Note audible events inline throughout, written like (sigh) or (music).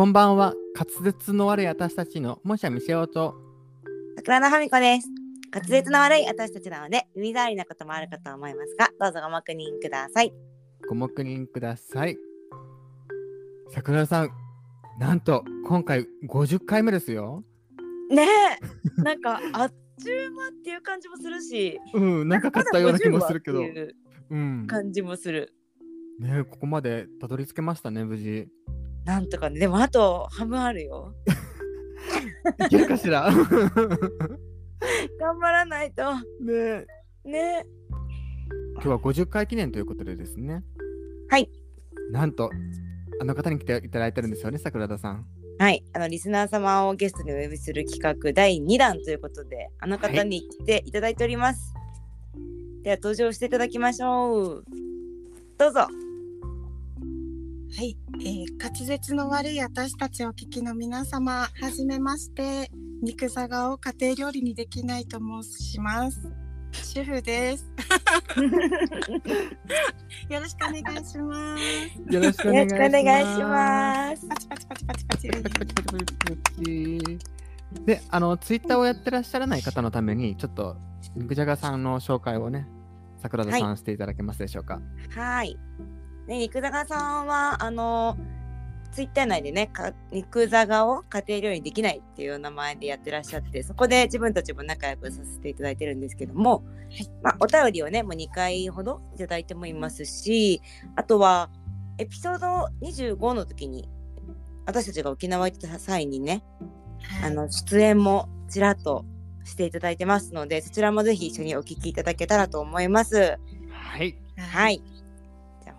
こんばんは。滑舌の悪い私たちのもしゃみせおと。桜田ファミコです。滑舌の悪い私たちなので、耳障りなこともあるかと思いますが、どうぞご黙認ください。ご黙認ください。桜田さん、なんと今回50回目ですよ。ねえ、なんかあっちゅう間っていう感じもするし、うん、長かったような気もするけどまだ50話って。いううん。感じもする。ねここまでたどり着けましたね、無事。なんとかね、でもあと半分あるよ。いけるかしら？頑張らないと。ねね今日は50回記念ということでですね。はい。なんと、あの方に来ていただいてるんですよね、桜田さん。はい、あのリスナー様をゲストにお呼びする企画第2弾ということで、あの方に来ていただいております。では登場していただきましょう。どうぞ。はい、えー、滑舌の悪い私たちお聞きの皆様、はじめまして。肉じゃがを家庭料理にできないと申します。主婦です。よろしくお願いします。よろしくお願いします。よろしくお願いします。パチパチパチパチパチ。パチパチパチパチパチで、あの、ツイッターをやってらっしゃらない方のために、ちょっと、肉じゃがさんの紹介をね、桜田さんしていただけますでしょうか。はい。ね、肉じゃがさんは、あの、ツイッター内でね、か肉じゃがを家庭料理にできないっていう名前でやってらっしゃって、そこで自分たちも仲良くさせていただいてるんですけども、まあ、お便りをね、もう2回ほどいただいてもいますし、あとは、エピソード25の時に、私たちが沖縄行った際にね、あの出演もちらっとしていただいてますので、そちらもぜひ一緒にお聞きいただけたらと思います。はい。はい。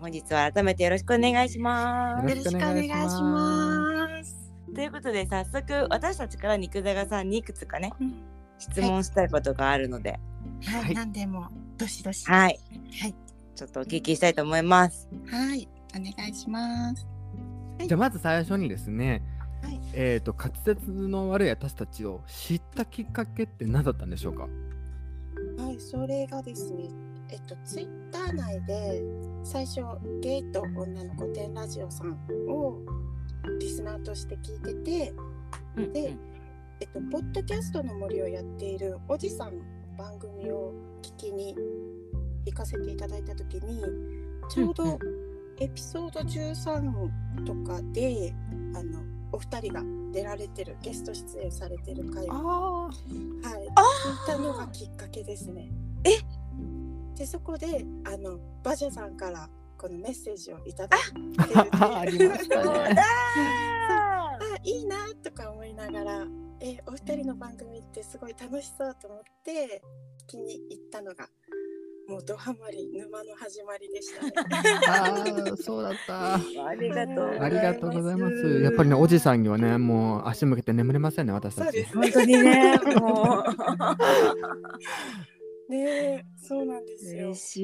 じゃあ本日は改めてよろしくお願いします。よろしくお願いします。ということで早速私たちから肉じゃがさんにいくつかねうん。質問したいことがあるので、は、はい。い。何でもどしどし。はい、はい、ちょっとお聞きしたいと思います。はい、お願いします。じゃあ、まず最初にですね、はい。えっ、と、滑舌の悪い私たちを知ったきっかけって何だったんでしょうか？はい、それがですね、えっと、ツイッター内で最初、ゲイと女の御殿ラジオさんをリスナーとして聞いてて、でえっと、ポッドキャストの森をやっているおじさんの番組を聞きに行かせていただいた時にちょううんうどエピソード13とかであのお二人が出られてるゲスト出演されてる回をあはい、聞いたのがきっかけですね。えでそこであのバジャさんからこのメッセージをいただいてあ (laughs) ありましたね。あいいなとか思いながらえお二人の番組ってすごい楽しそうと思って聞きに行ったのがもうドハマり沼の始まりでしたね。ああ、そうだった。ありがとうございます。ありがとうございます。やっぱりね、おじさんにはね、もう足向けて眠れませんね、私たち。そうです本当にね、も (laughs) ねえそうなんでうすよ嬉。し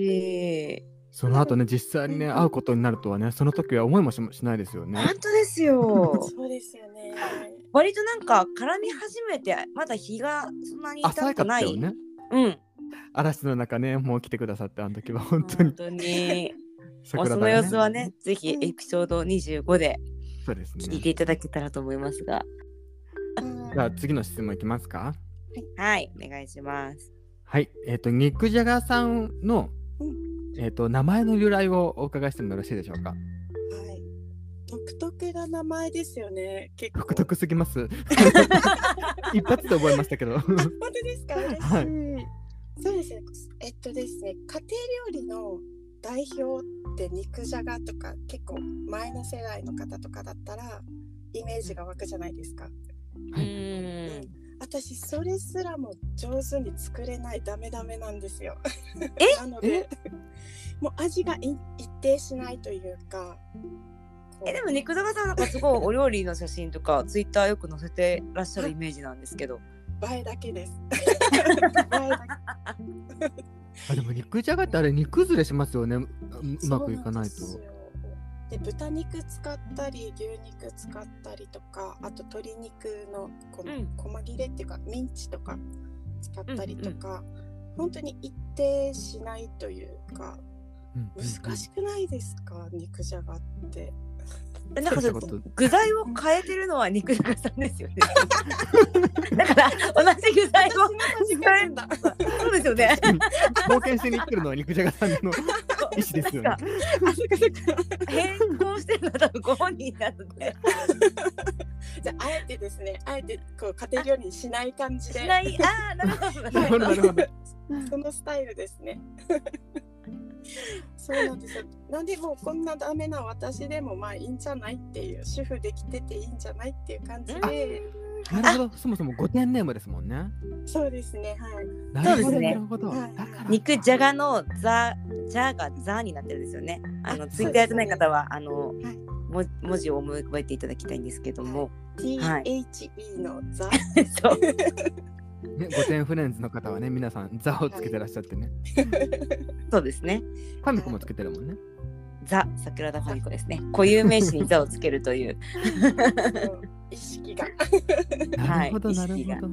い。その後ね、実際にね、会うことになるとはね、その時は思いもししないですよね。本当ですよ。(laughs) そうですよね。割となんか絡み始めてまだ日がそんなに経浅かってない。ったよね。うん。嵐の中ね、もう来てくださって、あの時は本当に本。当に。も (laughs) う桜田がその様子はね、ぜひエピソード25でそうですね。聞いていただけたらと思いますが、うんじゃあ次の質問いきますか。はい、お願いします。はい。えっ、と、肉じゃがさんの、うえっ、と、名前の由来をお伺いしてもよろしいでしょうか？はい。独特な名前ですよね。結構。独特すぎます？(laughs) 一発で覚えましたけど。本当ですか？嬉しい。はいそうですね。えっとですね、家庭料理の代表って肉じゃがとか結構前の世代の方とかだったらイメージが湧くじゃないですか。はういーん。私それすらも上手に作れないダメダメなんですよ。え？(laughs) なので (laughs) もう味がい一定しないというか。えでも肉坂さんなんかすごいお料理の写真とかツイッターよく載せてらっしゃるイメージなんですけど。映えだけです。(laughs) あでも肉じゃがってあれ煮崩れしますよね。うまくいかないと。で豚肉使ったり牛肉使ったりとかあと鶏肉のこのうん。細切れっていうかミンチとか使ったりとか、本当に一定しないというかうんうんうん。難しくないですか、肉じゃがって。(laughs) なんかそ具材を変えてるのは肉じゃがさんですよね。(laughs) だから同じ具材を私の間違えんだ。そうですよね。(laughs) 冒険しに行ってるのは肉じゃがさんの意思ですよね。あ、そっかそっか。変更してるのは多分ご本人なので。じゃああえてですね、あえてこう家庭料理にしない感じでしない。ああ、なるほど。なるほどなるほど。そのスタイルですね。そうなんですよ。なんでもうこんなダメな私でもまあいいんじゃないっていう主婦できてていいんじゃないっていう感じで、なるほど。そもそも5点ネームですもんね。そうですね。はい。なるほど、そうですねなるほど。はいだから肉じゃがのザ、じゃがザになってるんですよね。あのあツイッターやってない方は、あの、はいも文字を思い浮えていただきたいんですけども。THE のザ、そう。ね、5点フレンズの方はね、皆さん、ザをつけてらっしゃってね。そうですね。ファミコもつけてるもんね。ザ桜田ファミコですね。固有名詞にザをつけるという。意識が。(laughs) なるほど、はいなる意識がほど。は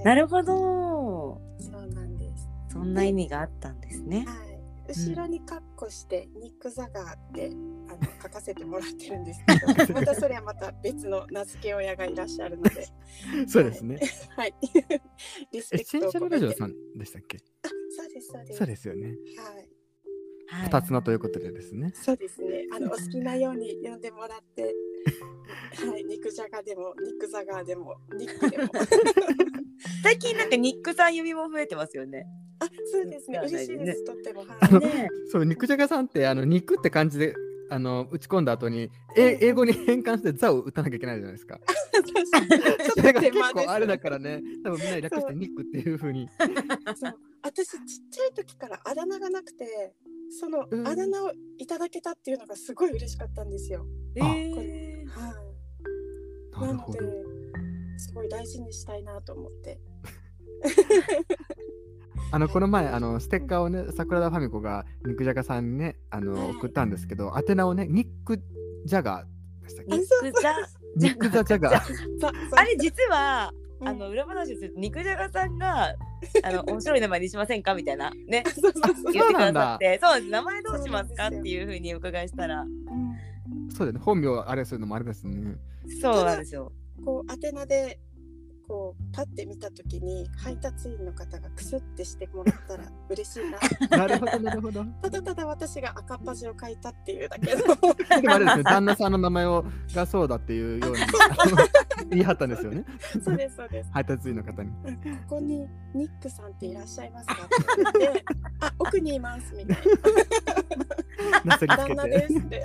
いなるほど。そうなんです。そんな意味があったんですね。はい。後ろにカッコして肉ザガーってあの書かせてもらってるんですけど、(laughs) またそれはまた別の名付け親がいらっしゃるので、(laughs) そうですね。はい。リスエッペクトをセンシャルラ。ジオさんでしたっけ？あ、そうですそうです。そうですよね。はい。はい2つのということでですね。そうですね。あのお好きなように呼んでもらって、(laughs) はい、肉じゃがでも肉ザガーでも肉でも。(laughs) 最近なんかニックさん指も増えてますよね。あ、そうですね。嬉しいです。とっても。あのはい。ねそう、肉じゃがさんって、あの肉って感じで、あの打ち込んだ後に、え英語に変換してザを打たなきゃいけないじゃないですか。ちそれが結構あれだからね、多分みんな略して肉っていう風に。そう私ちっちゃい時からあだ名がなくてそのうんあだ名をいただけたっていうのがすごい嬉しかったんですよ。あえこーれはい、ななので。すごい大事にしたいなと思って。(laughs) あのこの前あのステッカーをね桜田ファミコが肉じゃがさんにねあの、はい送ったんですけど宛名をねニックジャガーでしたっけ？あニックザニックザジャガー。さ (laughs) あれ実は、うん。あの裏話です肉じゃがさんがあの面白い名前にしませんか？みたいなね。(laughs) 言ってくださそうなんだ。ってそうです。名前どうしますかっていうふうにお伺いしたら。うん。そうだね。本名あれするのもあれですね。そうなんですよ。こう宛名でこうパッて見た時に配達員の方がクスってしてもらったら嬉しいな。(laughs) なるほどなるほどただただ私が赤っ端を書いたっていうだけの。でもあれですね旦那さんの名前をがそうだっていうように (laughs) (laughs) 言い張ったんですよねそうですそうです。配達員の方にうんここにニックさんっていらっしゃいますかって言って、あ、奥にいますみたいな。旦那でてすって。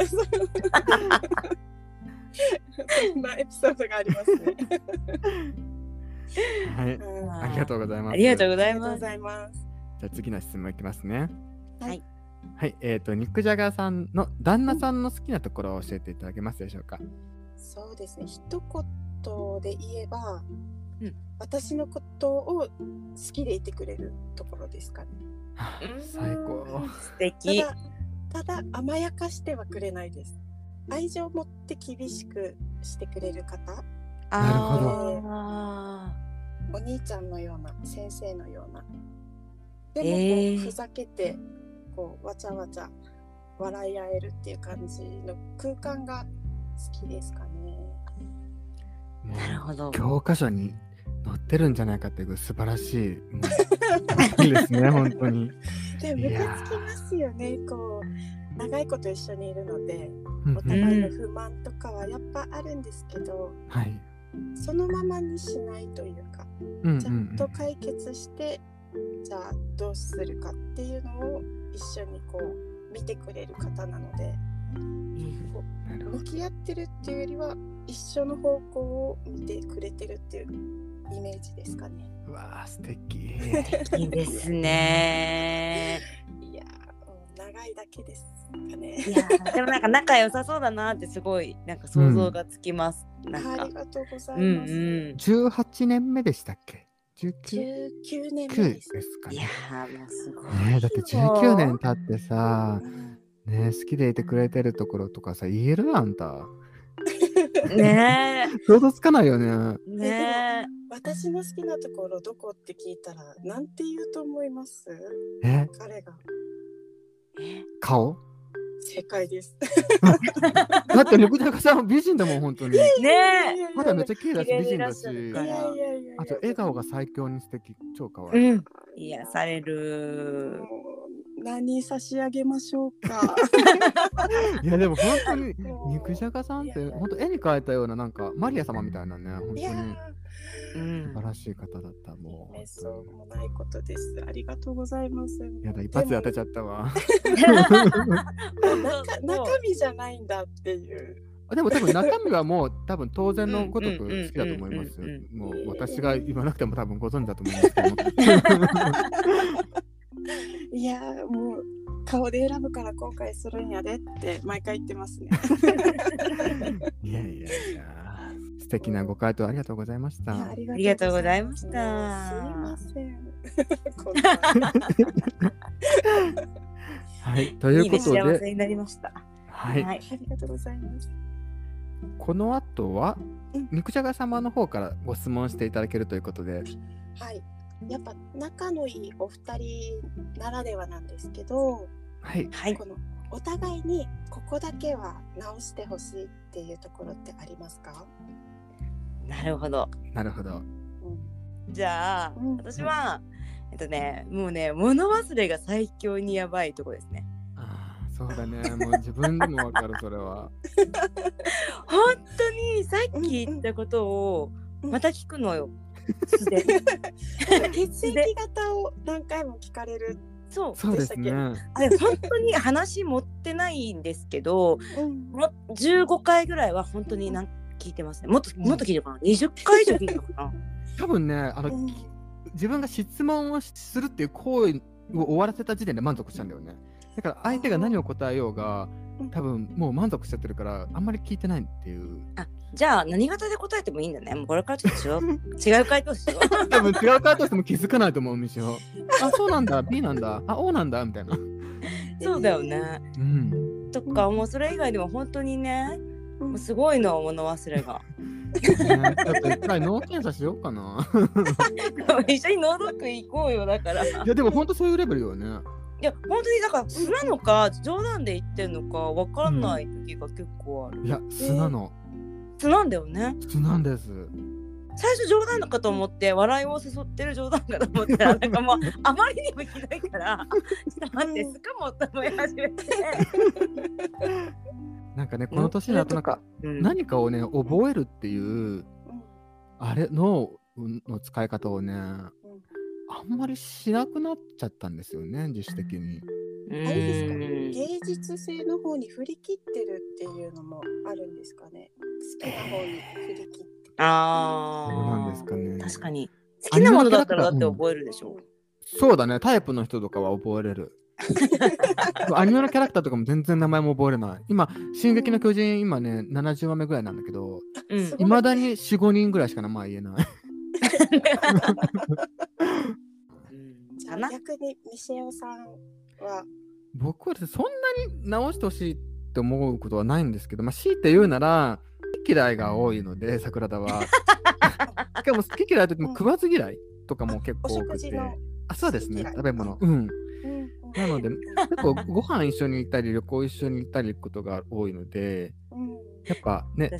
そんなエピソードがありますね。はいうんありがとうございますありがとうごあざいます。りがとうございます。じゃあ次の質問いきますねはいはいえっ、と肉じゃがさんの旦那さんの好きなところを教えていただけますでしょうか？そうですね。一言で言えば、うん私のことを好きでいてくれるところですかね。最高素た敵。だ、ただ甘やかしてはくれないです。愛情を持って厳しくしてくれる方。なるほどあお兄ちゃんのような先生のようなでもこう、えーふざけてこうわちゃわちゃ笑い合えるっていう感じの空間が好きですかね。ーなるほど。教科書に載ってるんじゃないかっていう素晴らしい、いいですね、(laughs) 本当に。でもムカつきますよねこう長いこと一緒にいるのでうんお互いの不満とかはやっぱあるんですけど、はい。そのままにしないというかうんちゃんと解決して、じゃあどうするかっていうのを一緒にこう見てくれる方なので。うん向き合ってるっていうよりは一緒の方向を見てくれてるっていうイメージですかね。うわあ、素敵。いいですね。(laughs) いやー、うん長いだけですかね。いやーでもなんか仲良さそうだなってすごいなんか想像がつきます。なんかあり。がとうございうんます。うん。18年目でしたっけ ?19 19年目9で。ですすかいやね。ーもうすごい。ねえだって19年経ってさう、んねえ好きでいてくれてるところとかさ、言えるあんた。(laughs) ね (laughs) 想像つかないよね。え。ね私の好きなところどこって聞いたらなんて言うと思います？え？彼がえ？顔？正解です。(laughs) だって肉じゃがさん美人だもん本当に。(laughs) ねえ。肌めっちゃ綺麗だし美人だしあと笑顔が最強に素敵超可う愛い。ん。癒される。何差し上げましょうか。(laughs) いやでも本当に肉じゃがさんって本当絵に描いたようななんかマリア様みたいなね本当にうん素晴らしい方だったもう。ー、そうもないことです。ありがとうございます。やだ一発で当てちゃったわ。中 (laughs) 中身じゃないんだっていう。あでも多分中身はもう多分当然のごとく好きだと思います。もう私が言わなくても多分ご存知だと思いますけど。いやーもう顔で選ぶから後悔するんやでって毎回言ってますね。(laughs) いやいやいや。素敵なご回答ありがとうございました。ありがとうございましたすいません。(laughs) はい。といういいねことで、幸せになりました。はい。はい。ありがとうございます。この後はうん、肉じゃが様の方からご質問していただけるということで、はい。やっぱ仲のいいお二人ならではなんですけど、はい。はい。このお互いにここだけは直してほしいっていうところってありますか？なるほど。なるほど。うんじゃあ、うん私は、えっとね、もうね、物忘れが最強にやばいとこですね。ああ、そうだね。もう自分でもわかる、それは。(laughs) 本当にさっき言ったことをうんまた聞くのよ。素で血液型を何回も聞かれる。そう。そうですね。あれ本当に話持ってないんですけど、うんも15回ぐらいは本当になん聞いてますね。もっとうんもっと聞いてるかな？20回以上聞いてるかな？(laughs) 多分ね、あの、うん自分が質問をするっていう行為を終わらせた時点で満足したんだよね。だから相手が何を答えようがうん、多分もう満足しちゃってるから、あんまり聞いてないっていう。じゃあ何型で答えてもいいんだね。もうこれからちょっと違う (laughs) 違う回答しよう。多分違う回答しても気づかないと思う、むしろ。(laughs) あ、そうなんだ、B なんだ、あ、O なんだ、みたいな。そうだよね。うん。とかもうそれ以外でも本当にね、うんもうすごいの物忘れが。ね、ちょっと一回脳検査しようかな。(laughs) 一緒に脳ドック行こうよだから。いいや、でも本当そういうレベルよね。や本当にだから素なのか冗談で言ってんのかわかんない時が結構ある。いや、素なの。素なんだよね。素なんです。最初冗談のかと思って笑いを誘ってる冗談かと思ったらなんかもうあまりにもひどいからちょっと待ってうんすかもと思い始めて。なんかね、この年になるとなんか、うん何かをね、覚えるっていう、うんあれのの使い方をね、あんまりしなくなっちゃったんですよね、自主的に。うあれですか？ん芸術性の方に振り切ってるっていうのもあるんですかね？好きな方に振り切って。あどうなんですかね。確かに好きなものだったらだって覚えるでしょ？そうだね、タイプの人とかは覚えれる。(laughs) アニメのキャラクターとかも全然名前も覚えれない。今、進撃の巨人、今ね、70話目ぐらいなんだけど、いまだに4、5人ぐらいしか名前言えない。うんじゃかなあ逆にミシェオさんは、僕はですねそんなに直してほしいって思うことはないんですけど、まあ、強いて言うなら、好き嫌いが多いので、桜田は。(laughs) しかも好き嫌いといっても食わず嫌いとかも結お構多くて。あ、そうですね食べ物。うん。うんなので、結構ご飯一緒に行ったり、旅行一緒に行ったり行くことが多いので、うんやっぱね。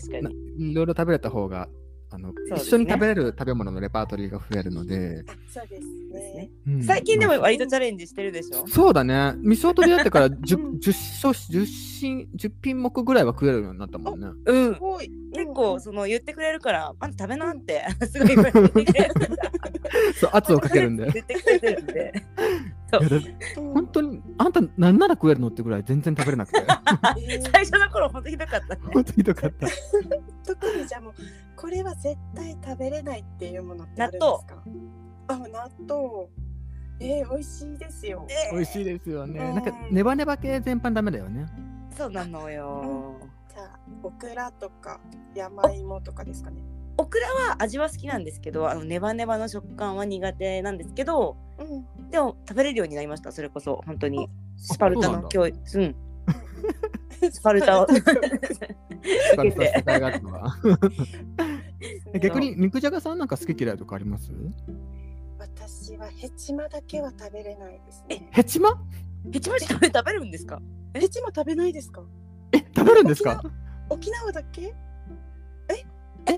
いろいろ食べれた方が、あの、すね一緒に食べれる食べ物のレパートリーが増えるので、あそうですねね。うん最近でもまあ割とチャレンジしてるでしょ？そうだね。味噌と出会ってから 10, うん 10, 商10品10品目ぐらいは食えるようになったもんね。うんす。ごい。結構その言ってくれるから、まず食べなって、(laughs) すごい言ってくれる (laughs) そう、圧をかけるんで。い言ってくれてるんで。本当に、あんた何なら食えるのってぐらい全然食べれなくて。え (laughs) ー最初の頃本当ひどかったね。本当にひどかった。(laughs) 特にじゃあもうこれは絶対食べれないっていうものってあるんですか？あ納豆えー、美味しいですよえ美味しいですよね。うんなんか、ネバネバ系全般ダメだよね。そうなのよ。じゃあオクラとか山芋とかですかねオクラは味は好きなんですけど、あのネバネバの食感は苦手なんですけど、うん。でも食べれるようになりました。それこそ本当に。スパルタの教育、うん、(laughs) スパルタを (laughs) 受使けったて。世界が逆に肉じゃがさんなんか好き嫌いとかあります？私はヘチマだけは食べれないですね。ヘチマ？ヘチマチ食べ食べるんですか？ヘチマ食べないですか？え、食べるんですか？沖縄だっけえ？え？(laughs)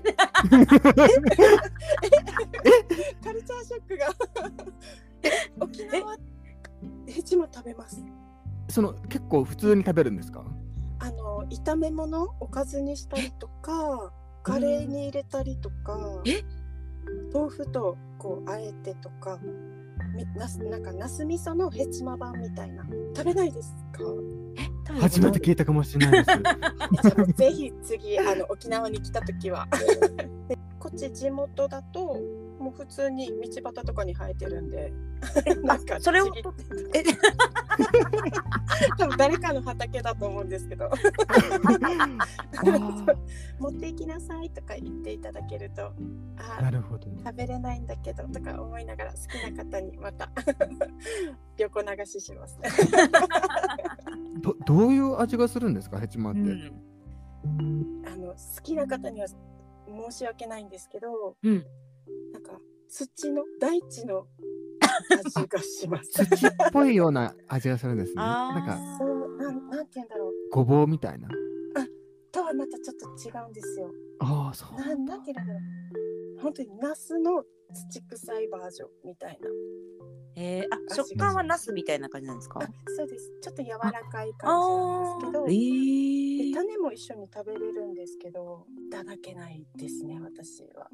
カルチャーショックが沖縄ヘチマ食べます。その結構普通に食べるんですか？あの炒め物おかずにしたりとかカレーに入れたりとかえ？豆腐とこうあえてとかみなすなんかナス味噌のヘチマ版みたいな。食べないですか？初めて聞いたかもしれないです。(laughs) ぜひ次あの沖縄に来た時は。でこっち地元だともう普通に道端とかに生えてるんで。なんかそれをえ多分誰かの畑だと思うんですけど。持っていきなさいとか言っていただけるとあなるほど。食べれないんだけどとか思いながら好きな方にまた (laughs) 横流しします。どどういう味がするんですか、ヘチマって。うん。あの好きな方には申し訳ないんですけど、うんなんか土の大地の味がします。土っぽいような味がするんですね。なんかそうなんなんて言うんだろうごぼうみたいな。とはまたちょっと違うんですよ。ああ、そう。なんなんて言うんだろう本当にナスの土臭いバージョンみたいな。えー、あ食感はナスみたいな感じなんですか？あそうです。ちょっと柔らかいあ感じなんですけどー。えーで種も一緒に食べれるんですけどいただけないですね私は。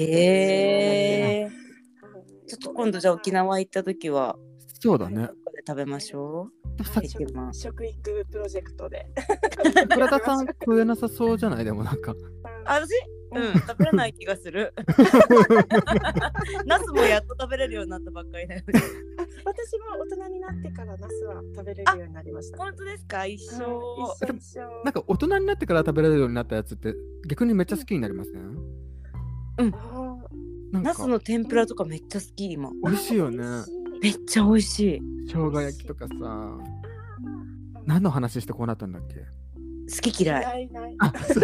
えー、う (laughs) んちょっと今度じゃあ沖縄行った時はそうだね食べましょさヘチマ食育プロジェクトで。(laughs) 倉田さん食えなさそうじゃない？でもなんか。うあ私？うん食べれない気がする。(laughs) ナスもやっと食べれるようになったばっかりだよねあ私も大人になってからナスは食べれるようになりました。本当ですか？一緒うん一緒。一緒。なんか大人になってから食べれるようになったやつって逆にめっちゃ好きになりますね。あなんか。ナスの天ぷらとかめっちゃ好き今。ー美味しいよね。めっちゃ美味しい。生姜焼きとかさ。何の話してこうなったんだっけ？好き嫌い。あ、そ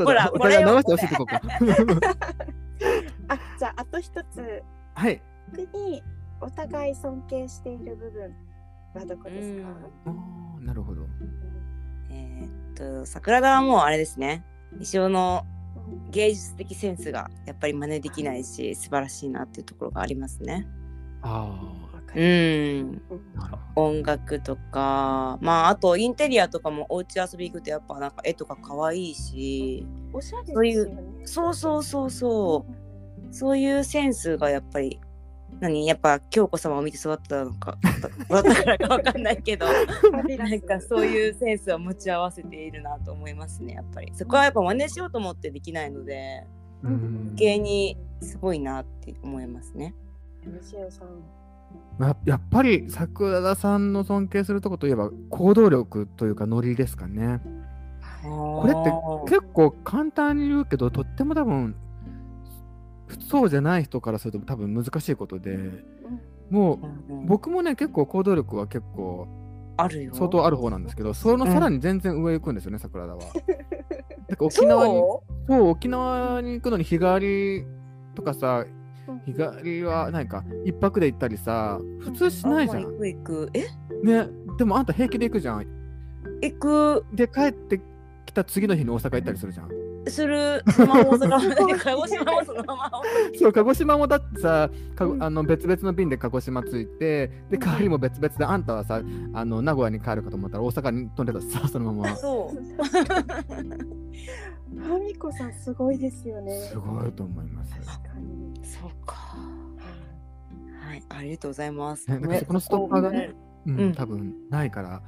うほらお互いこれを直して教えていこうか。(laughs) あじゃああと一つはい。特にお互い尊敬している部分はどこですか？おーなるほど。えーっと桜田はもうあれですね西尾のうん芸術的センスがやっぱり真似できないし素晴らしいなっていうところがありますねあうわかる。んうん音楽とかまああとインテリアとかもお家遊び行くとやっぱなんか絵とか可愛いしおしゃれですそういうよね。そうそうそうそうそういうセンスがやっぱり何？やっぱ京子様を見て育ったのか育ったからかわかんないけどなんかそういうセンスを持ち合わせているなと思いますねやっぱりそこはやっぱ真似しようと思ってできないのでど。うん芸にすごいなって思いますね西尾さん。ややっぱり桜田さんの尊敬するとこといえば行動力というかノリですかね。これって結構簡単に言うけどとっても多分そうじゃない人からすると多分難しいことでもううん僕もね結構行動力は結構相当ある方なんですけどそのうん。さらに全然上行くんですよね桜田は。(laughs) 沖縄にう？沖縄に行くのに日帰りとかさうん日帰りは何か一泊で行ったりさ普通しうないじゃん。あ行く行くえ？ねでもあんた平気で行くじゃん。行くで帰ってきた次の日に大阪行ったりするじゃん。するそのまま大阪鹿児島もそのまま。そう鹿児島もだってさかうん。あの別々の便で鹿児島着いてで帰りも別々であんたはさあの名古屋に帰るかと思ったら大阪に飛んでたしさそのまま。(laughs) そう。(laughs) ハミコさんすごいですよね。すごいと思います。確かに。そうか。はい。ありがとうございます。ね、なんかそこのストッパーがね、うんうん。多分ないから、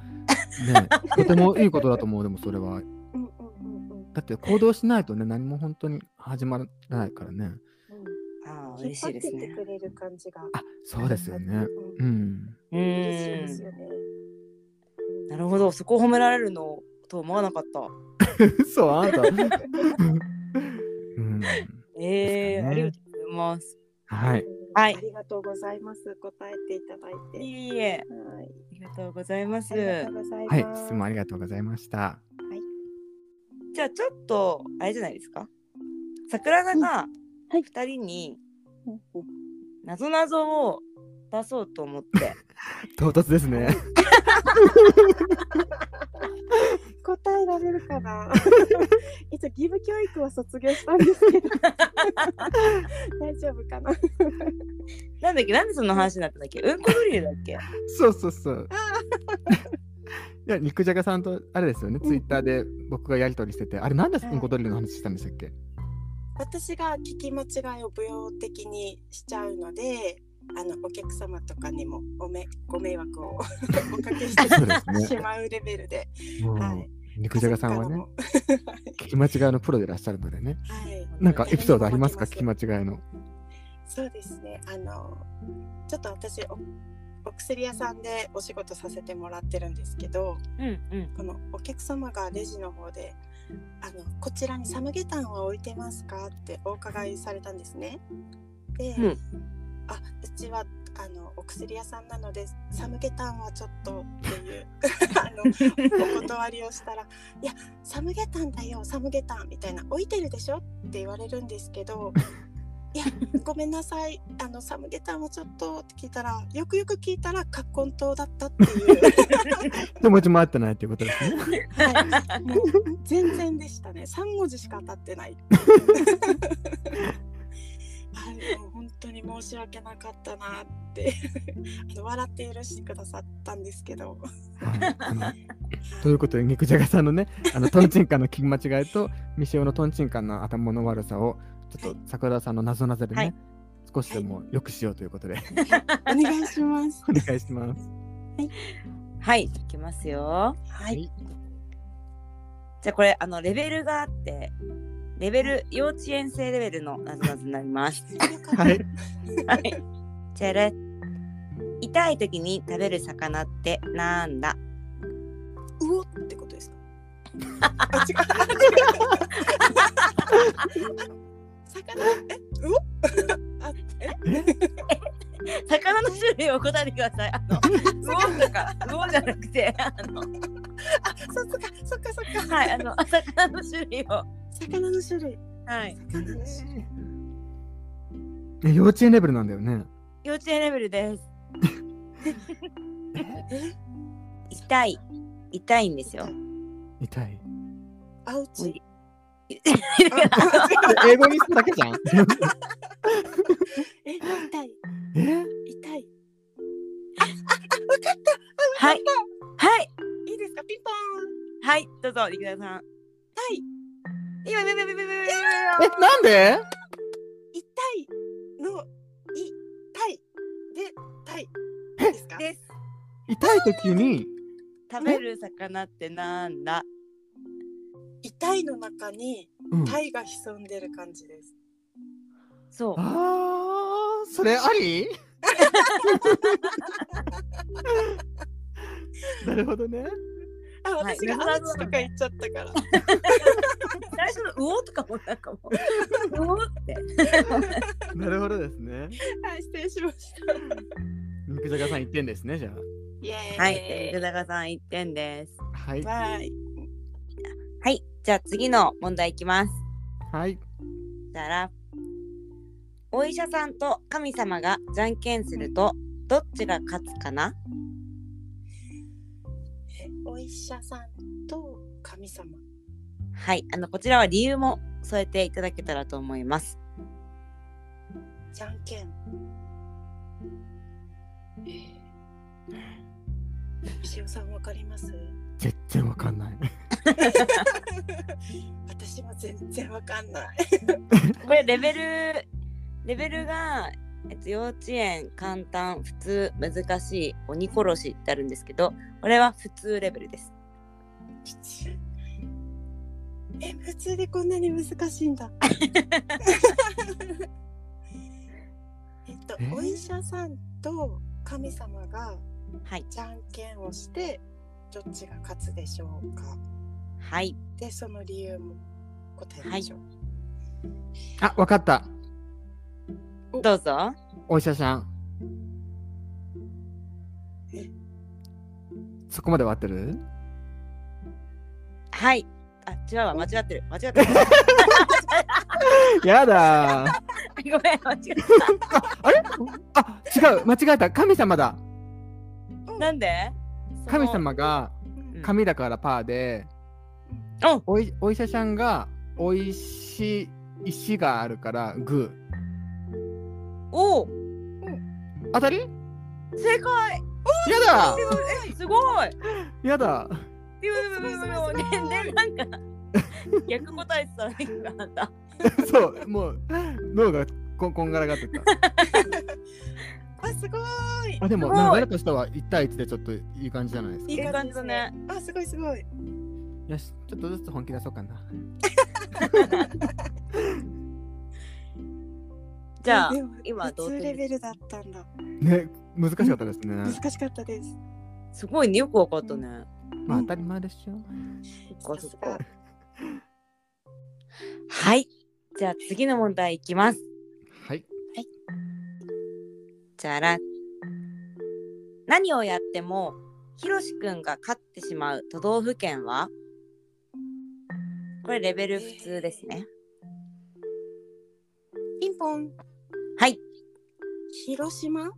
ね、とてもいいことだと思う、でもそれは。うんうんうんうんだって行動しないとね、何も本当に始まらないからね。ああ引っ嬉しいです張ってってねくれる感じが。あそうですよね。うんうん。う嬉しいでんすよね。なるほどそこを褒められるのと思わなかった (laughs) そう、あんた。うん。えー、ですかねありがとうございますはい。はいありがとうございます。答えていただいて。いえいえはい。ありがとうございますありがとうございはい。質問ありがとうございました。じゃあちょっとあれじゃないですか？桜田がはい。2人になぞなぞを出そうと思って。(laughs) 唐突ですね。(laughs) 答えられるかな？(laughs) 一応義務教育は卒業したんですけど。大丈夫かな？なんだっけ？なんでその話になったんだっけ？うんこドリルだっけ？そうそうそう。いや、肉じゃがさんとあれですよね、うんツイッターで僕がやり取りしてて、あれなんではい。うんこドリルの話したんでしたっけ？私が聞き間違いを舞踊的にしちゃうのであのお客様とかにもおめご迷惑を (laughs) おかけしてそうですね。しまうレベルで、もう、はい、肉じゃがさんはね、聞き間違いのプロでいらっしゃるのでね。(laughs) はい、なんかエピソードありますか？聞き聞き間違いの。そうですね。あのちょっと私おお薬屋さんでお仕事させてもらってるんですけどうんうんこのお客様がレジの方で「あのこちらにサムゲタンは置いてますか?」ってお伺いされたんですね。で、うんあうちはあのお薬屋さんなのでサムゲタンはちょっとっていう (laughs) あのお断りをしたら「いやサムゲタンだよサムゲタン」みたいな「置いてるでしょ?」って言われるんですけど「いやごめんなさいあのサムゲタンはちょっと」って聞いたらよくよく聞いたら葛根湯だったっていう。(laughs) 手持ちも合ってないっていうことですね。はい、もう全然でしたね。三文字しか当たってない。はい、もう本当に申し訳なかったなってあの笑って許してくださったんですけど。はいということで、肉じゃがさんのね、あのトンチンカンの聞き間違いと、ミシオのトンチンカンの頭の悪さを、ちょっと桜田さんのなぞなぞでね、はい少しでも良くしようということで、(laughs) お願いします。(laughs) お願いします。はいいきますよはい。じゃあこれあのレベルがあってレベル幼稚園生レベルのなぞなぞになりますはい。(laughs) はいチェレ痛い時に食べる魚ってなんだ？うおってことですか？あ、違う。魚？え、う？(laughs) お。あ、え、魚の種類を答えてくださいあの (laughs) 魚とか？魚じゃなくてあのあ、そっか、そっか、そっか。はいあの魚の種類を魚の種類。はい魚の種類。え幼稚園レベルなんだよね。幼稚園レベルです (laughs) え、痛い痛いんですよ痛い。アウチ。(laughs) 英語にするだけじゃん。(laughs) え、痛い。え？痛い。はいはいいいですか、ピンポーン。はいどうぞ陸田さん痛い。今今今今今今え、なんで？痛いの。い。たい。で、たい。ですか？です痛い時に、食べる魚ってなんだ？痛いの中に、うん、たいが潜んでる感じです。そうあー、それあり？(laughs) なるほどね。あ、はい私がアウチとか言っちゃったから。最初の「うお」とかもなんかもう「うお」って (laughs) なるほどですね。はい、失礼しました。肉じゃがさん1点ですね、じゃイエーイ。はい陸田さん1点ですあ。はい。はいじゃあ次の問題いきます。はい。したら。お医者さんと神様がじゃんけんするとどっちが勝つかな？えお医者さんと神様。はい。あのこちらは理由も添えていただけたらと思います。じゃんけん。えー、石尾さんわかります？全然わかんない。私も全然わかんない。これレベルレベルが、えっと、幼稚園簡単普通難しい鬼殺しってあるんですけどこれは普通レベルです普通え、普通でこんなに難しいんだ。(laughs) えっとえ、お医者さんと神様がはいじゃんけんをしてどっちが勝つでしょうか？はい。でその理由も答えましょう、あ、わかった。どうぞ。お医者さん。え？そこまで終わってる？はい。あ違うわ。間違ってる。間違ってる。(laughs) やだ。ー。(laughs) ごめん間違え (laughs) ああれ？あ、違う。間違えた。神様だ。たなんで？神様がうん。神だからパーで、おおいお医者さんがおいしい石があるからグお。ー。当たり？や正解。だ。えすごい。やだ。ビュービュービュービューねでなんか逆答えてたらいいかなった (laughs) そう、もう脳がこんこんがらがってた。あすごい。あ、でも流れとしては1対1でちょっといい感じじゃないですか。いい感じだね。あすごいすごい。よし、ちょっとずつ本気出そうかな。(laughs) じゃあ今普通同点です？レベルだったんだ。ね、難しかったですね。(laughs) 難しかったです。すごいねよくわかったね。まあ当たり前でしょ。そっかそっか。はい。じゃあ次の問題いきます。はい。じゃあら。何をやってもひろしくんが勝ってしまう都道府県は？これレベル普通ですね。ピンポン。はい。広島？お！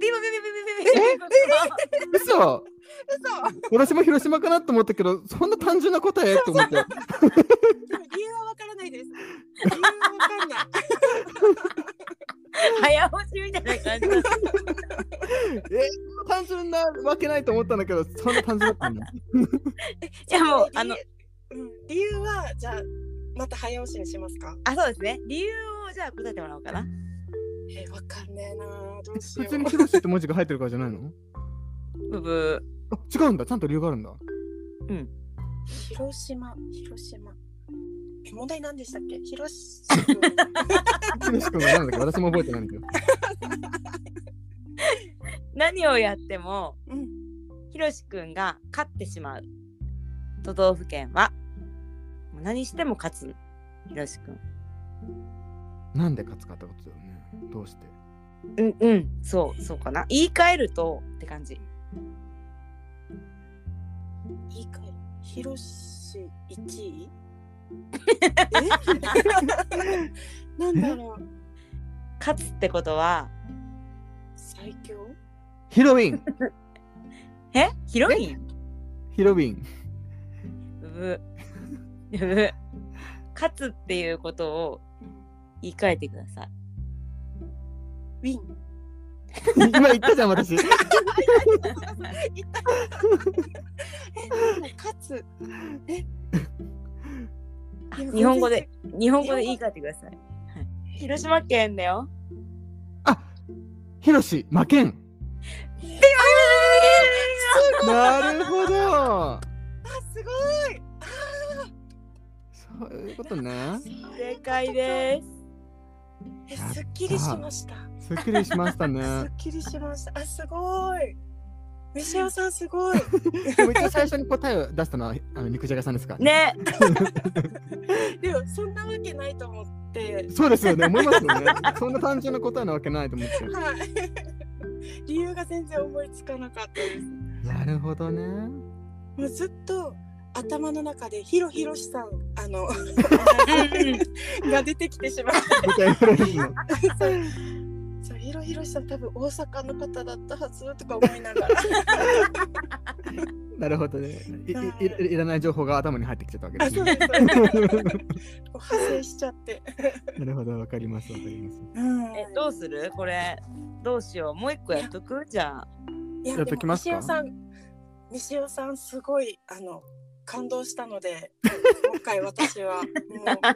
ビバビビビビビビビ嘘私も広島かなと思ったけど、そんな単純な答え？と思って。理由はわからないです。理由はわかんない。早押しみたいな感じ。(laughs) え単純なわけないと思ったんだけど、そんな単純だったんだ。(laughs) じゃあもう理由あのうん、理由はじゃあまた早押しにしますか？あそうですね。理由をじゃあ答えてもらおうかな。えー、わかんねえなどうしよう。普通に広しって文字が入ってるからじゃないの？ブブあ違うんだ。ちゃんと理由があるんだ。広島広島。え問題何でしたっけ？広島。広し君がなんだっけ？私も覚えてないんだけど。(laughs) 何をやってもうん。ひろしくんが勝ってしまう都道府県は？何しても勝つひろしくん。なんで勝つかってことだよね。どうして？うんうんそうそうかな。言い換えるとって感じ。いいかい。広し一位？え？なんだろう。勝つってことは？最強？ヒロウィンえ？ヒロインヒロウィンブブブブ勝つっていうことを言い換えてください。ウィン。今言ったじゃん、私。(laughs) 勝つ。あ日本語で日本語で言い換えてください。はい、広島県だよ。ヒロシ、負けん。なるほど。あ、すごい。そういうことね。正解です。え、すっきりしました。すっきりしましたすねっ。きりしました。あ、すごい。(laughs) ミシオさん、すごい。一応最初に答えを出したのはあの肉じゃがさんですか？ら。ね。(laughs) でも、そんなわけないと思って。そうですよね。思いますよね。(laughs) そんな単純な答えなわけないと思って。はい。理由が全然思いつかなかったです。なるほどね。もうずっと頭の中でヒロヒロシさん、あの、が出てきてしまっみた。そう、ヒロヒロシさん、多分大阪の方だったはずとか思いながら。(laughs) なるほどね。いいいいらない情報が頭に入ってきちゃったわけあ、ですね。です。そうです (laughs) こう派生しちゃって。なるほど、わかります、わかります。うんえどうする？これどうしようもう一個やっとく？じゃあ。いややっときますか？西尾さん西尾さんすごいあの感動したので (laughs) 今回私はもう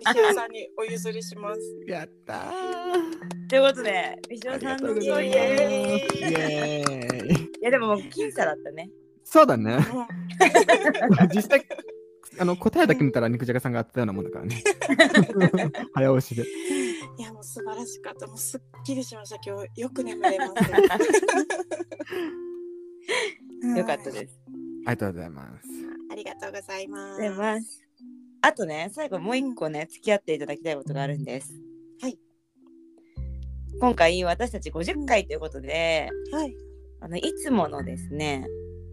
西尾さんにお譲りします。やったー。ということで美あ少さんのイエ。ーイ。いやでももう僅差だったね。そうだね。実際、あの答えだけ見たら肉じゃがさんがやってたようなもんだからね。(laughs) 早押しで。いやもう素晴らしかったもうすっきりしました今日よく眠れます。(laughs) よかったです。ありがとうございます。ありがとうございます。でます。あとね最後もう一個ね付き合っていただきたいことがあるんです。はい。今回私たち50回ということで、はい。あのいつものですね、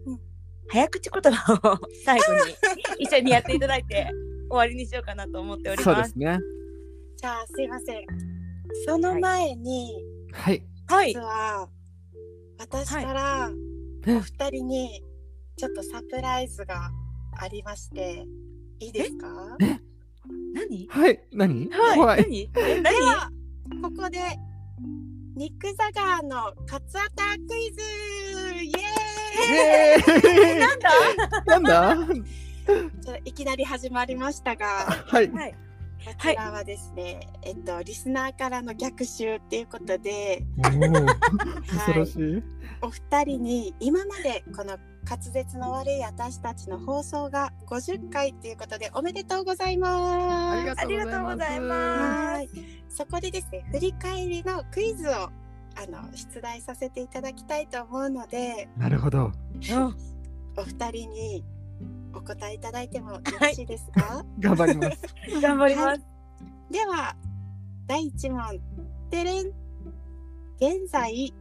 うん早口言葉を最後に (laughs) 一緒にやっていただいて終わりにしようかなと思っておりま。そうですすね。じゃあすいません。その前に、はい。はい実。は私からお二人にちょっとサプライズがありましていいですか？何？はい、何？はい。何？えで何はここで肉ザガーのカツアタクイズ！イエーイ！なんだ？なんだ？(laughs) ちょっといきなり始まりましたがはい。はい。こちらはですね、えっとリスナーからの逆襲っていうことでおー。恐ろしい。お二人に今までこの滑舌の悪い私たちの放送が50回ということでおめでとうございます。ありがとうございますはい。そこでですね、振り返りのクイズをあの出題させていただきたいと思うので、なるほど。うんお二人にお答えいただいてもよろしいですか？頑張ります。(laughs) 頑張りますでは第一問、てれん。現在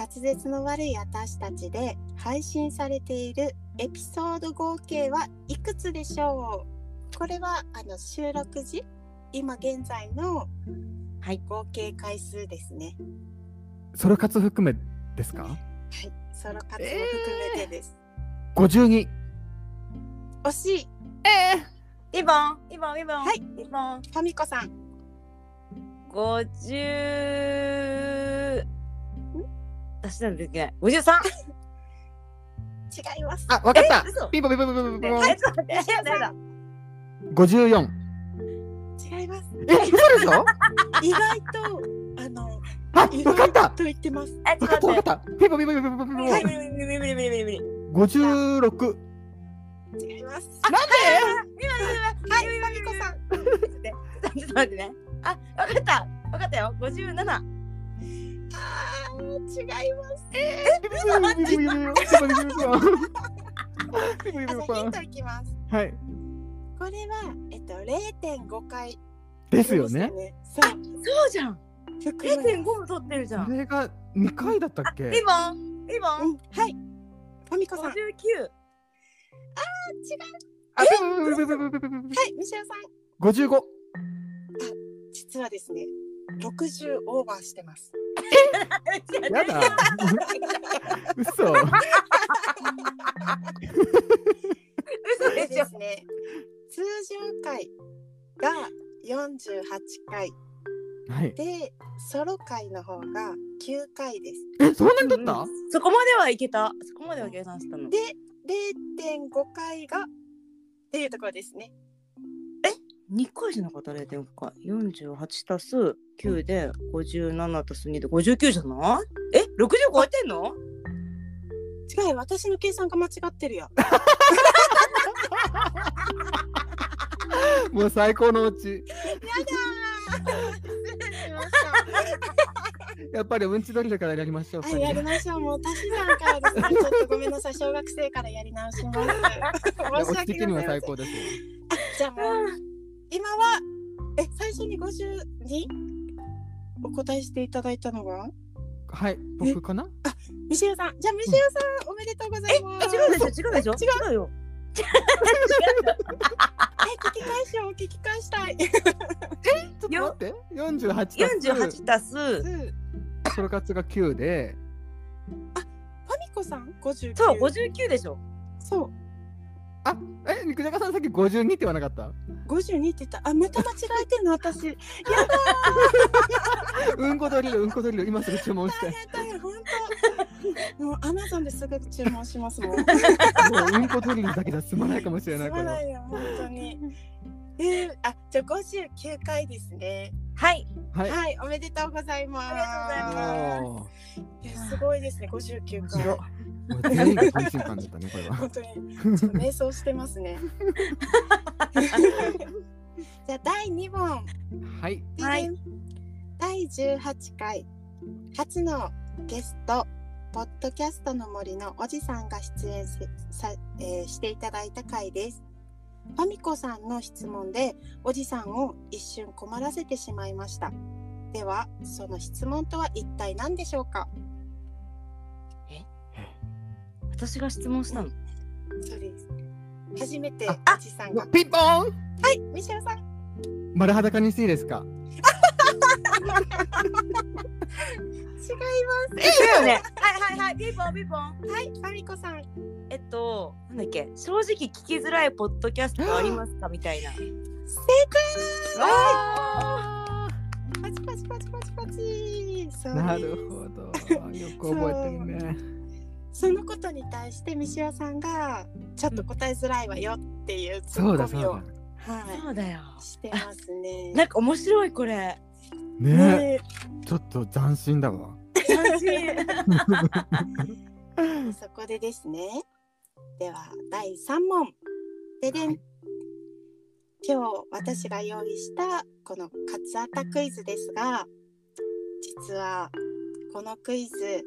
滑舌の悪い私たちで配信されているエピソード合計はいくつでしょう？これはあの収録時？今現在のはい。合計回数ですね。ソロ活含めですか？はい、ソロ活を含めてです。?52。惜しい、リボン。リボンリボン。はい。リボン。ファミコさん。五十出したんだっけ？五十三違います。あ、わかった。嘘。ピンポンピンポンピンポンピンポン。はいちょっと待ってやだ？やだ54。違います。え、嘘でしょ？(laughs) 意外とあのあ、意わかった。と言ってます。あわかったわかってた。ピンポンピンポンピンポンピンポはい。無理無理無理無理無理無理無理56。違います。なんはい、ファミコさん。(laughs) ちょっと待ってね。あわかった。わかったよ。五十七違います。えっと0.5 (laughs) 回ですよね。そう。そうじゃん含む零点五も取ってるじゃんそれが2回だったっけ？リボンリボンうん、はい。ファミコさん。五は十九あ、ピンポンピンポンピンポンピンポンピンポンい、ミシェルさん。55。実はですね、60オーバーしてます。(laughs) やだ。嘘。嘘でしょでですね、通常回が48回はい。で、ソロ回の方が9回です。え、そんなに取った？そこまではいけたそこまでは計算したので、0.5回がっていうところですね。2回じゃなかった0.5回48足す9で57足す2で59じゃない？え？60超えてんの？違うよ、私の計算が間違ってるよ。(laughs) もう最高のうち。失礼しました。(laughs) やっぱりうんちドリルからやりましょう。はい、やりましょう。もう、足し算からですね。ちょっとごめんなさい。小学生からやり直します。(laughs) 申し訳ございません最高ですよ。じゃあもう、今は、え、最初に52お答えしていただいたのは？はい、僕かな？ミシェルさん。じゃあ、ミシェルさん、おめでとうございます。え違うでしょ違うでしょ？え違う？違うよ。え、聞き返しを聞き返したい。ちょっと待って。48足す。48足す。フソロ活が9で、ァミコさん、59。そう59でしょ。そう。あ、え、肉じゃがさんさっき52って言わなかった？52って言った。あ、また間違えてんの、私。(laughs) うんこドリル、うんこドリル、今すぐ注文して。大変、本当。もう、アマゾンですぐ注文しますもん。もううんこドリルだけじゃ済まないかもしれない、すこれは。(laughs) まないよ、本当に。えー、あ、じゃあ59回ですね。はいはい。はい、おめでとうございます。あおーいやすごいですね、59回。白もう全員が安心感だったね、これは。(laughs) 本当に、ちょっと瞑想してますね。(laughs) じゃあ、第2問。はい。はい第18回初のゲストポッドキャストの森のおじさんが出演せさ、えーしていただいた回ですファミコさんの質問でおじさんを一瞬困らせてしまいました。ではその質問とは一体何でしょうか？私が質問したの？そうです。初めてあおじさんが。ピンポーン！はいミシェルさん。丸裸にしていいですか？(laughs) だよね。はいはいはい。ピンポンピンポン。はい、ファミコさん。えっと、なんだっけ、正直聞きづらいポッドキャストありますか？みたいな。正あ解。パチパチパチパチパチ。そうーなでするほど。よく覚えてるね。そのことに対して三島さんがちょっと答えづらいわよっていうツそうッコミをだそうだ。はそうだよ。いしてますね。(laughs) なんか面白いこれ。ねねちょっと斬新だわ。楽しい。(laughs) そこでですね。では第三問。ででん。はい今日私が用意したこのカツアタクイズですが、実はこのクイズ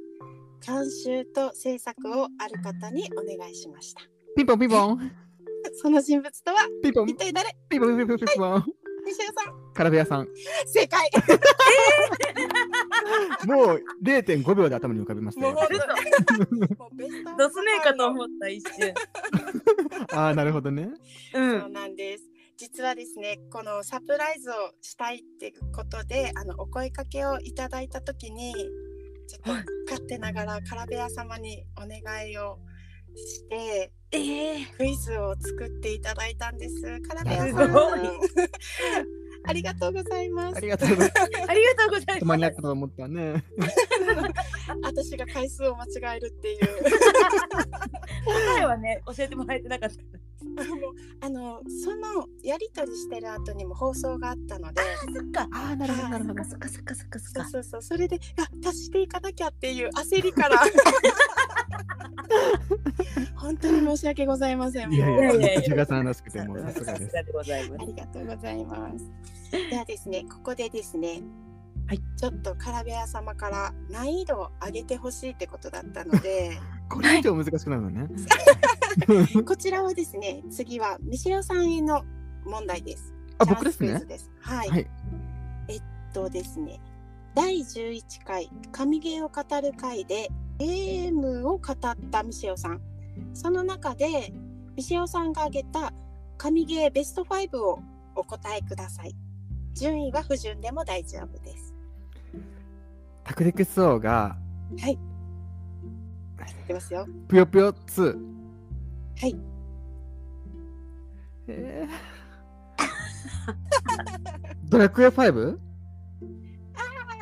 監修と制作をある方にお願いしました。ピンポンピンポン。(laughs) その人物とはピンポン一体誰？ピンポンピンポンピンポン。西尾さん。カラベアさん。正解。(laughs) もう0.5秒で頭に浮かびましたドスメーかと思った一瞬。(laughs) ああ、なるほどね。う。そうんなんです。実はですね、このサプライズをしたいってことで、あのお声かけをいただいたときに、ちょっとはい勝手ながらカラベア様にお願いをして、ええクイズを作っていただいたんです。カラベアすさんごい。(laughs) ありがとうございますあ。りがとうございます。ありがとうござい止まます。(laughs) りなかったと思ったね。(laughs) 私が回数を間違えるっていう。答えはね、教えてもらえてなかった。(laughs) あのそのやり取りしてる後にも放送があったので。そっか。ああ、なるほど、なるほど。そっかそっかそっかそっか。そうそうそうそれであ足していかなきゃっていう焦りから (laughs) 本当に申し訳ございませんいやいや、いやいやさんらしくて、もうさ。ありがとうございますではですねここでですねはいちょっとカラベア様から難易度を上げてほしいってことだったので (laughs) これ以上難しくなるのね。(laughs) こちらはですね次はミシオさんへの問題です。あ、僕ですね？す。はい、はい。えっとですね第11回神ゲーを語る会でゲームを語ったミシオさん。その中でミシオさんが挙げた神ゲーベスト5をお答えください。順位は不順でも大丈夫です。タクティクス王が、はい。いきますよ。ぷよぷよ2。はい。えー。ドラクエ 5?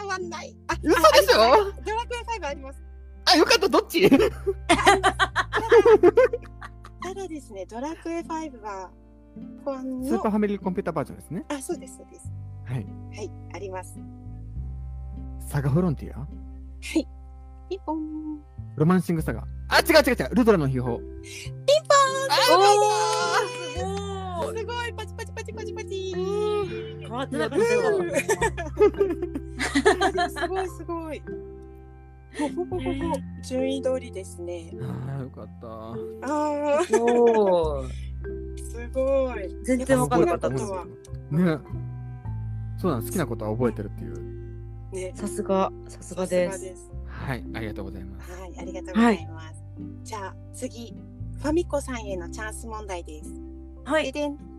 あわんない。あ嘘でしょ？ドラクエ5あります。あ、よかった、どっち？ただですねドラクエ5はスーパーのファミリーコンピューターバージョンですね。あそうですそうです。はい。はいあります。サガフロンティア？はい。ピンポンロマンシングサガ。あ、違う違う違う。ルドラの秘宝。おお、すごい。すごいパチパチパチパチパチ変わってなかったよ。すごいすごい。順位通りですね。ああ、よかった。ああ、おお。すごい。全然わかんなかった好きことはね。そうなん、好きなことは覚えてるっていう。ね。さすが、さすがです。す。はい、ありがとうございます。はい、ありがとうございます。じゃあ次、ファミコさんへのチャンス問題です。はい。ででん。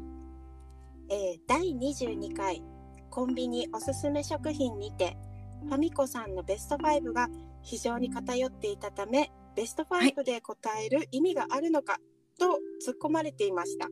えー、第22回コンビニおすすめ食品にてファミコさんのベスト5が非常に偏っていたためベスト5で答える意味があるのかと突っ込まれていました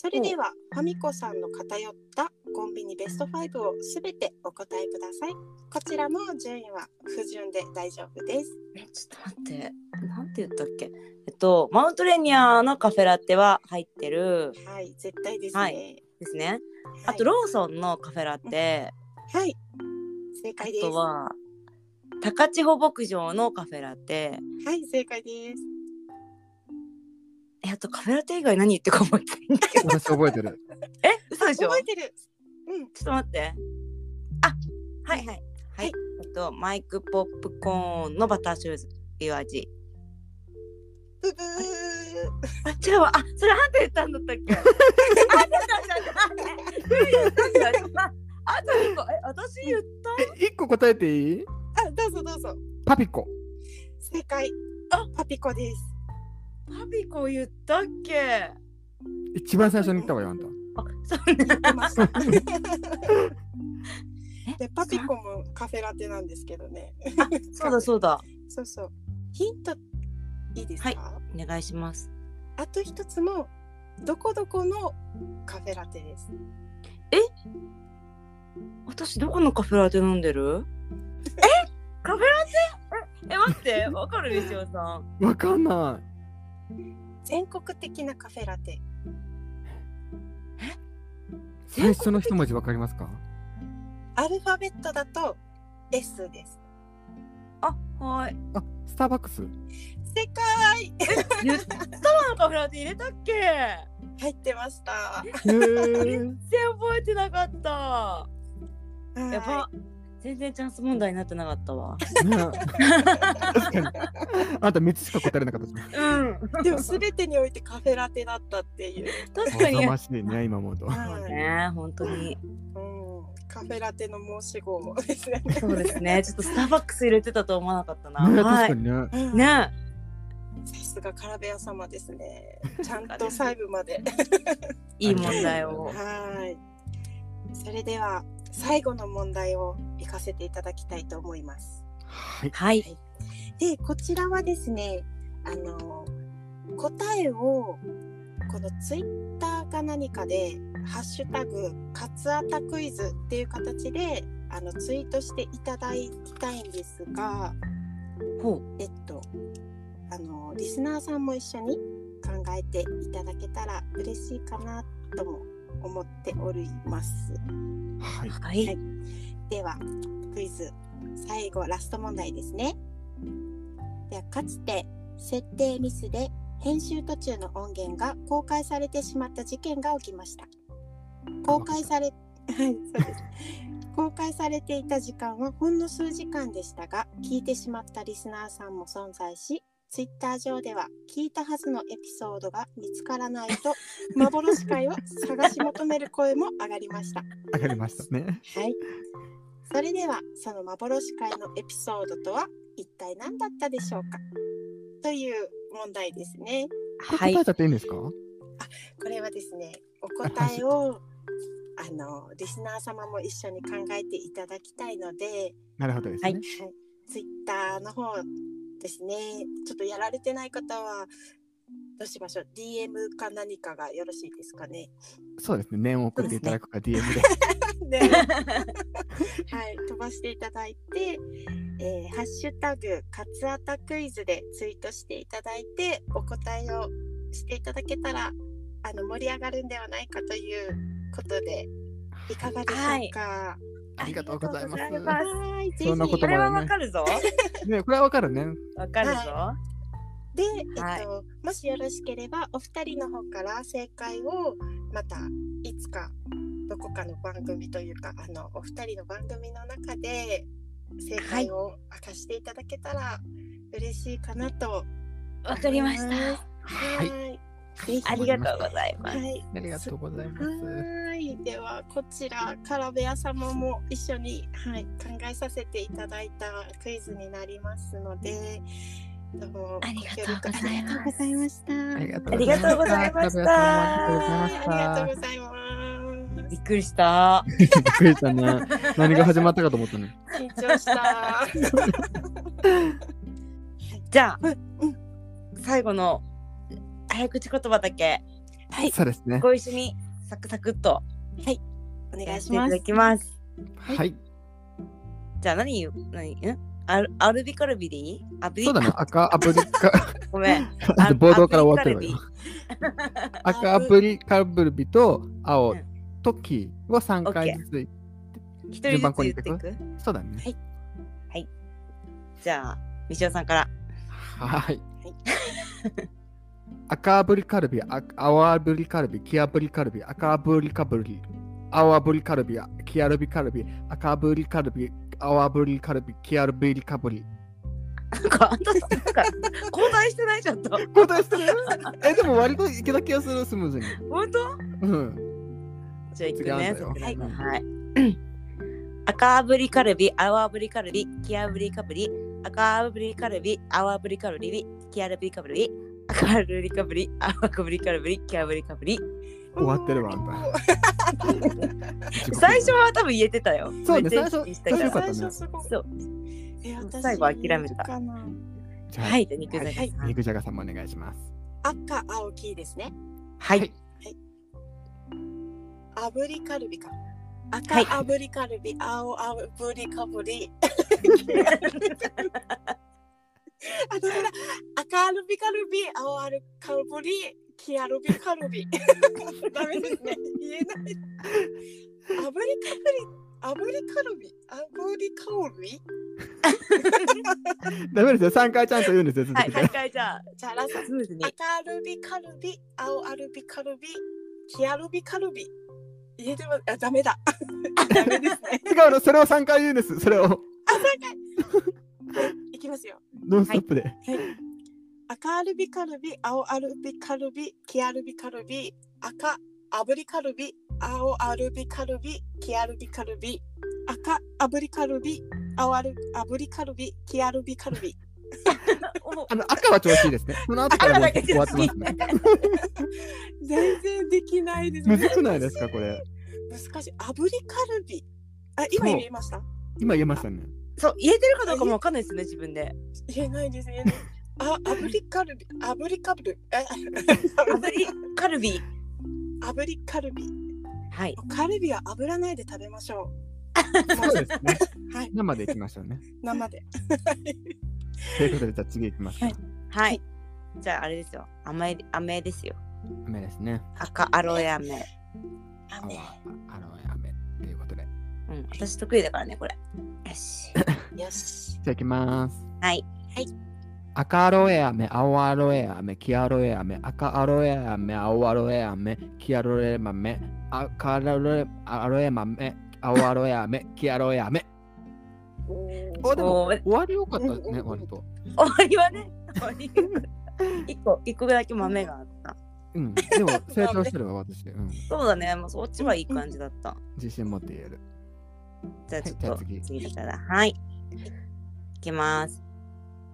それではファミコさんの偏ったコンビニベスト5をすべてお答えくださいこちらも順位は不順で大丈夫ですちょっと待って。なんて言ったっけ？えっと、マウントレニアのカフェラテは入ってるはい絶対ですね、はいですね。あはいと、ローソンのカフェラテ。はい正あ解ですとは。高千穂牧場のカフェラテ。はい正解ですえ、あとカフェラテ以外何言ってるか思ってないんだけど。私覚えてる。(laughs) え、嘘でしょ？覚えてるうんちょっと待って。あ、はいはい。ははいい。えっと、マイクポップコーンのバターシューズっていう味。ブブーあ、違うわ。あ、それあんた言ったんだったっけ？(laughs) あ、と一個。え、私言った？え、一個答えていい？あ、どうぞどうぞ。パピコ。正解。あパピコです。パピコ言ったっけ？一番最初に言ったわよ、あんた。あ、そうね。出ました。で (laughs) パピコもカフェラテなんですけどね。そうだそうだ。(laughs) そうそう。ヒントいいですか、はいお願いします。あと一つもどこどこのカフェラテです。私どこのカフェラテ飲んでる？え？カフェラテ？ええ待ってわかるでしょさん。わかんな全国的なカフェラテ。い。最初の一文字わかりますか？アルファベットだと S です。あはい。あ、スターバックス？正解言ったわのカフェラテ入れたっけ？入ってました。へ全ー然覚えてなかった。はいやば。全然チャンス問題になってなかったわ。あんた3つしか答えれなかったですね。うん。でも全てにおいてカフェラテだったっていう。確かに。ましいね、今思うと。はいね本当に。うん、カフェラテの申し子ですね。そうですね。ちょっとスターバックス入れてたと思わなかったな。ね、はい。確かにね。うんねさすがカラベヤ様ですね。(laughs) ちゃんと細部まで。いい問題を。はい。それでは最後の問題を行かせていただきたいと思います。はい。はい。で、こちらはですね、あの答えをこのツイッターか何かでハッシュタグカツアタクイズっていう形であのツイートしていただきたいんですが、ほえっとあのリスナーさんも一緒に考えていただけたら嬉しいかなとも思っております。はい。う。ははいい。ではクイズ最後ラスト問題ですね。ではかつて設定ミスで編集途中の音源が公開されてしまった事件が起きました。公開され (laughs) はいそうです。公開されていた時間はほんの数時間でしたが聞いてしまったリスナーさんも存在しツイッター上では聞いたはずのエピソードが見つからないと (laughs) 幻会を探し求める声も上がりました。上がりましたね。はい。それではその幻会のエピソードとは一体何だったでしょうか？という問題ですね。はい答え。ちゃっていいんですか？これはですね、お答えをあのリスナー様も一緒に考えていただきたいので、なるほどですはいね。ツイッターの方ですね、ちょっとやられてない方はどうしましょう ?DM か何かがよろしいですかね？そうですね。念を送っていただくか DM で。で (laughs) はい、飛ばしていただいて、えーハッシュタグカツアタクイズでツイートしていただいてお答えをしていただけたらあの盛り上がるんではないかということでいかがでしょうか？ありがとうござい。ありがとうございますはい、ぜひそんなことこれはまでねわかるぞ。ね、これはわかるね。わかるぞ。で、えっとはいもしよろしければお二人の方から正解をまたいつかどこかの番組というかあのお二人の番組の中で正解を明かしていただけたら嬉しいかなとわかりました。はい。ありがとうございます。はい。ありがとうございます。はい。ではこちらカラベア様も一緒にはい考えさせていただいたクイズになりますので、どうもありがとうございますありがとうございました。ありがとありがとうございましたありがとうございました。ありがとうございます。びっくりした。びっくりしたね。何が始まったかと思ったね。緊張した。(laughs) じゃあ、うん最後の早口言葉だけはい。そうですね。ご一緒にサクサクっとお願いしやっていただます。きます。はい。じゃあ何言う？何？んアルアルビカルビでいい？アビそうだね。赤 (laughs) アプリカ、ごめん。(laughs) あと冒頭から終わってるわ。赤アプリカブルビと青うんとキを3回ずつ。一人ずつ言っていく？そうだね。じゃあ、みしおさんから。はい。赤炙りカルビ、あ青炙りカルビ、黄炙りカルビ、赤炙りカルビ、青炙りカルビ、黄炙りカルビ、赤炙りカルビ、青炙りカルビ、黄炙りカルビ。なんか、あんたなんか、交代してないちょっと。答えしてる？え、でも割といけた気がする、スムーズに。本当？うん。じゃあ、いくね。はい。うんはい。赤炙りカルビ、青炙りカルビ、黄炙りカブリ、赤炙りカルビ、青炙りカルビ、黄炙りカブリ、赤炙り。(laughs) カブリ、青炙りカルビ、黄炙りカブリ。終わってるわあんた。(laughs) 最初は多分言えてたよ。そうねめっちゃ意識したから。最初よかったね。そう。最後諦めた。はい、じゃあ肉じゃが。肉じゃがさんもお願いします。赤青黄ですね。はい。炙りカルビか。はい。赤炙りカルビ、青炙りカブリあダメだ赤アルビカルビ青アルカルビ黄アルビカルビ。(laughs) ダメですね。言えない。炙りカルビ炙りカルビ？炙りカルビ？(laughs) ダメですよ。3回ちゃんと言うんですよ続はい、けて、もう一回じゃあ、じゃあラスト。スムーズに。赤アルビカルビ青アルビカルビ黄アルビカルビ。言えてます。あダメだ。ダメですね違うのそれを3回言うんですそれを。あ三回。いきますよ。ノンストップで、赤アルビカルビ、青アルビカルビ、黄アルビカルビ、赤炙りカルビ、青アルビカルビ、黄アルビカルビ、赤炙りカルビ、青アル炙りカルビ、黄アルビカルビ。おあの赤は調子いいですね。その後からもう終わってますね。(laughs) 全然できないです。むずくないですかこれ？難しい。炙りカルビ。あ、今言えました？今言えましたねそう、言えてるかどうかもわかんないですね、自分で。言えないです、言えない。あ、炙りカルビ、炙りカルビ、え炙りカルビ。炙りカルビ。はい。カルビは炙らないで食べましょそうですねう。(laughs) はい、生でいきましょうね生で。(laughs) ということでじゃあ次いきますか、はいはい。じゃあ、あれですよ。甘い、飴ですよ。雨ですね赤アロエ飴。あ雨。あの雨ということでうん、私得意だからね、これ。よし。よし。じゃあいきますはい。赤アロエ飴、青アロエ飴、黄アロエ飴、赤アロエ飴、青アロエ飴、黄アロエ豆、赤アロエアロエ豆、青アロエ飴、黄アロエ飴。おでも終わりよかったですね、割と。終わりはね、終わり。一個、一個だけ豆があった。うん、でも成長してるわ、私。うん、そうだね、もうそっちはいい感じだった。自信持って言える。じゃあちょっとじゃあ次次だから。はい。いきます。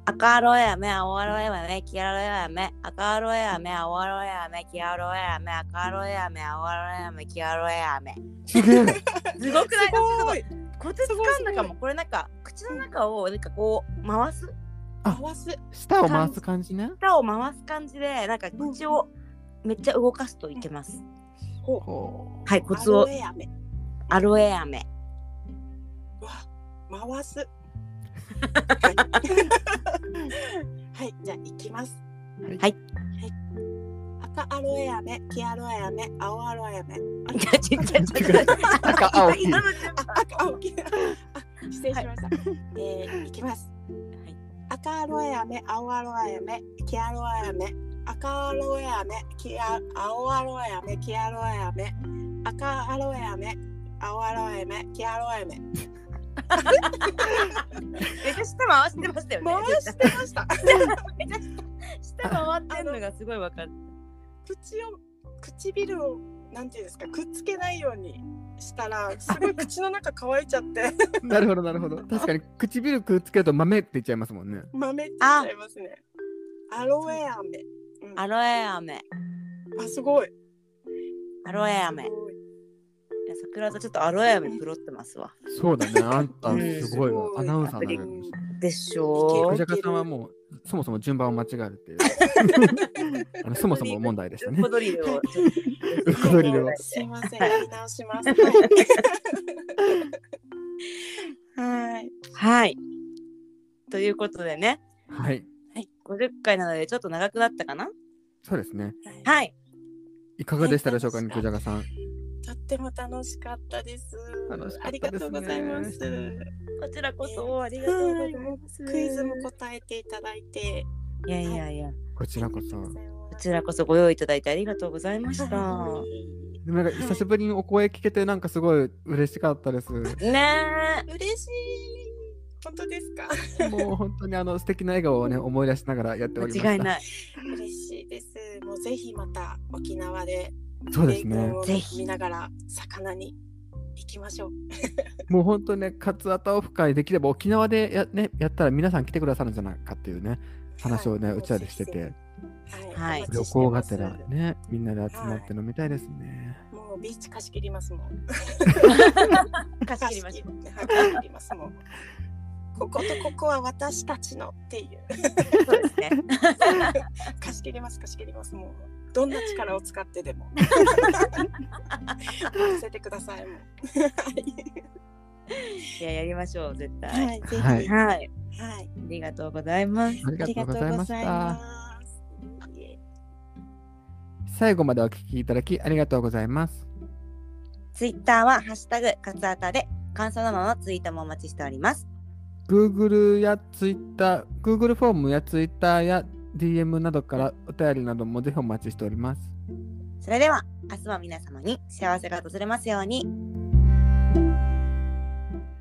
赤アロエ飴、青アロエ飴、黄アロエ飴、赤アロエ飴、青アロエ飴、黄アロエ飴、赤アロエ飴、青アロエ飴、黄アロエ飴。すげえ (laughs) すごくない？すごい。コツつかんだかも。これなんか、口の中をなんかこう回す？あ回す。舌を回す感じね。舌を回す感じで、なんか口をめっちゃ動かすといけます。はい、コツをアロエ飴。アロエ飴。わ、回す。(laughs) はい。はい、じゃあ行きます。う。はいはい赤アロエ飴、黄アロエ飴、青アロエ飴。じゃあちっちゃいちっちゃい赤青黄 (laughs) 赤、青、黄。あ、失礼しました。えー、いきます。い赤アロエ飴、青アロエ飴、黄アロエ飴。赤アロエ飴、黄ア、青アロエ飴、黄アロエ飴。赤アロエ飴、青アロエ飴、黄アロエ飴。めっちゃ舌回してましたよね。回してました。(laughs) めっちゃ舌回ってんのがすごいわかる。口を唇をなんていうんですかくっつけないようにしたらすごい口の中乾いちゃって (laughs) なるほど、なるほど。確かに唇くっつけると豆って言っちゃいますもんね。豆って言っちゃいますね。アロエ飴。うんアロエ飴。あすごい。アロエ飴。いすごいや桜とちょっとアロエ飴プロってますわ。そうだね。あんたうんすごいわアナウンサーになうんれる。でしいょけるクジャカさんはもうそもそも順番を間違えるっていう (laughs) あのそもそも問題でしたね小。ドリルを。ウコドリルをすいません直します。はい。はい。ということでね、はい、50回なのでちょっと長くなったかな？そうですね。はい。いかがでしたでしょうか、肉じゃがさん。とっても楽しかったです。楽しかありがったですねとうございます。こちらこそありがとうございます。クイズも答えていただいて。いやいやいや、こちらこそ。こちらこそご用意いただいてありがとうございました。でもなんか久しぶりにお声聞けてなんかすごい嬉しかったです。ね嬉しい。本当ですか？もう本当にあの素敵な笑顔をね思い出しながらやってえ、おりました。間違いない。嬉しいです。もうぜひまた沖縄でそうですね。をぜひ見ながら魚に行きましょう。(laughs) もう本当ね、カツアタオフ会できれば沖縄でや,、ね、やったら皆さん来てくださるんじゃないかっていうね、話をね、はいうちらでしてて、はい旅行がてらね、みんなで集まって飲みたいですね。もうビーチ貸し切りますもん。(laughs) 貸し切りましょう。は (laughs) い貸し切りますもん。こことここは私たちのっていう。そうですね。貸し切ります貸し切りますもう。どんな力を使ってでも。任せてくださいもう。(laughs) いや、やりましょう、絶対。はい、ぜひ。ははいい。はい。はい。ありがとうございます。ありがとうございました。最後までお聞きいただきありがとうございます。ツイッターはハッシュタグカツアタで感想などのツイートもお待ちしております。Google や Twitter、Google フォームや Twitter や DM などからお便りなどもぜひお待ちしております。それでは明日は皆様に幸せが訪れますように。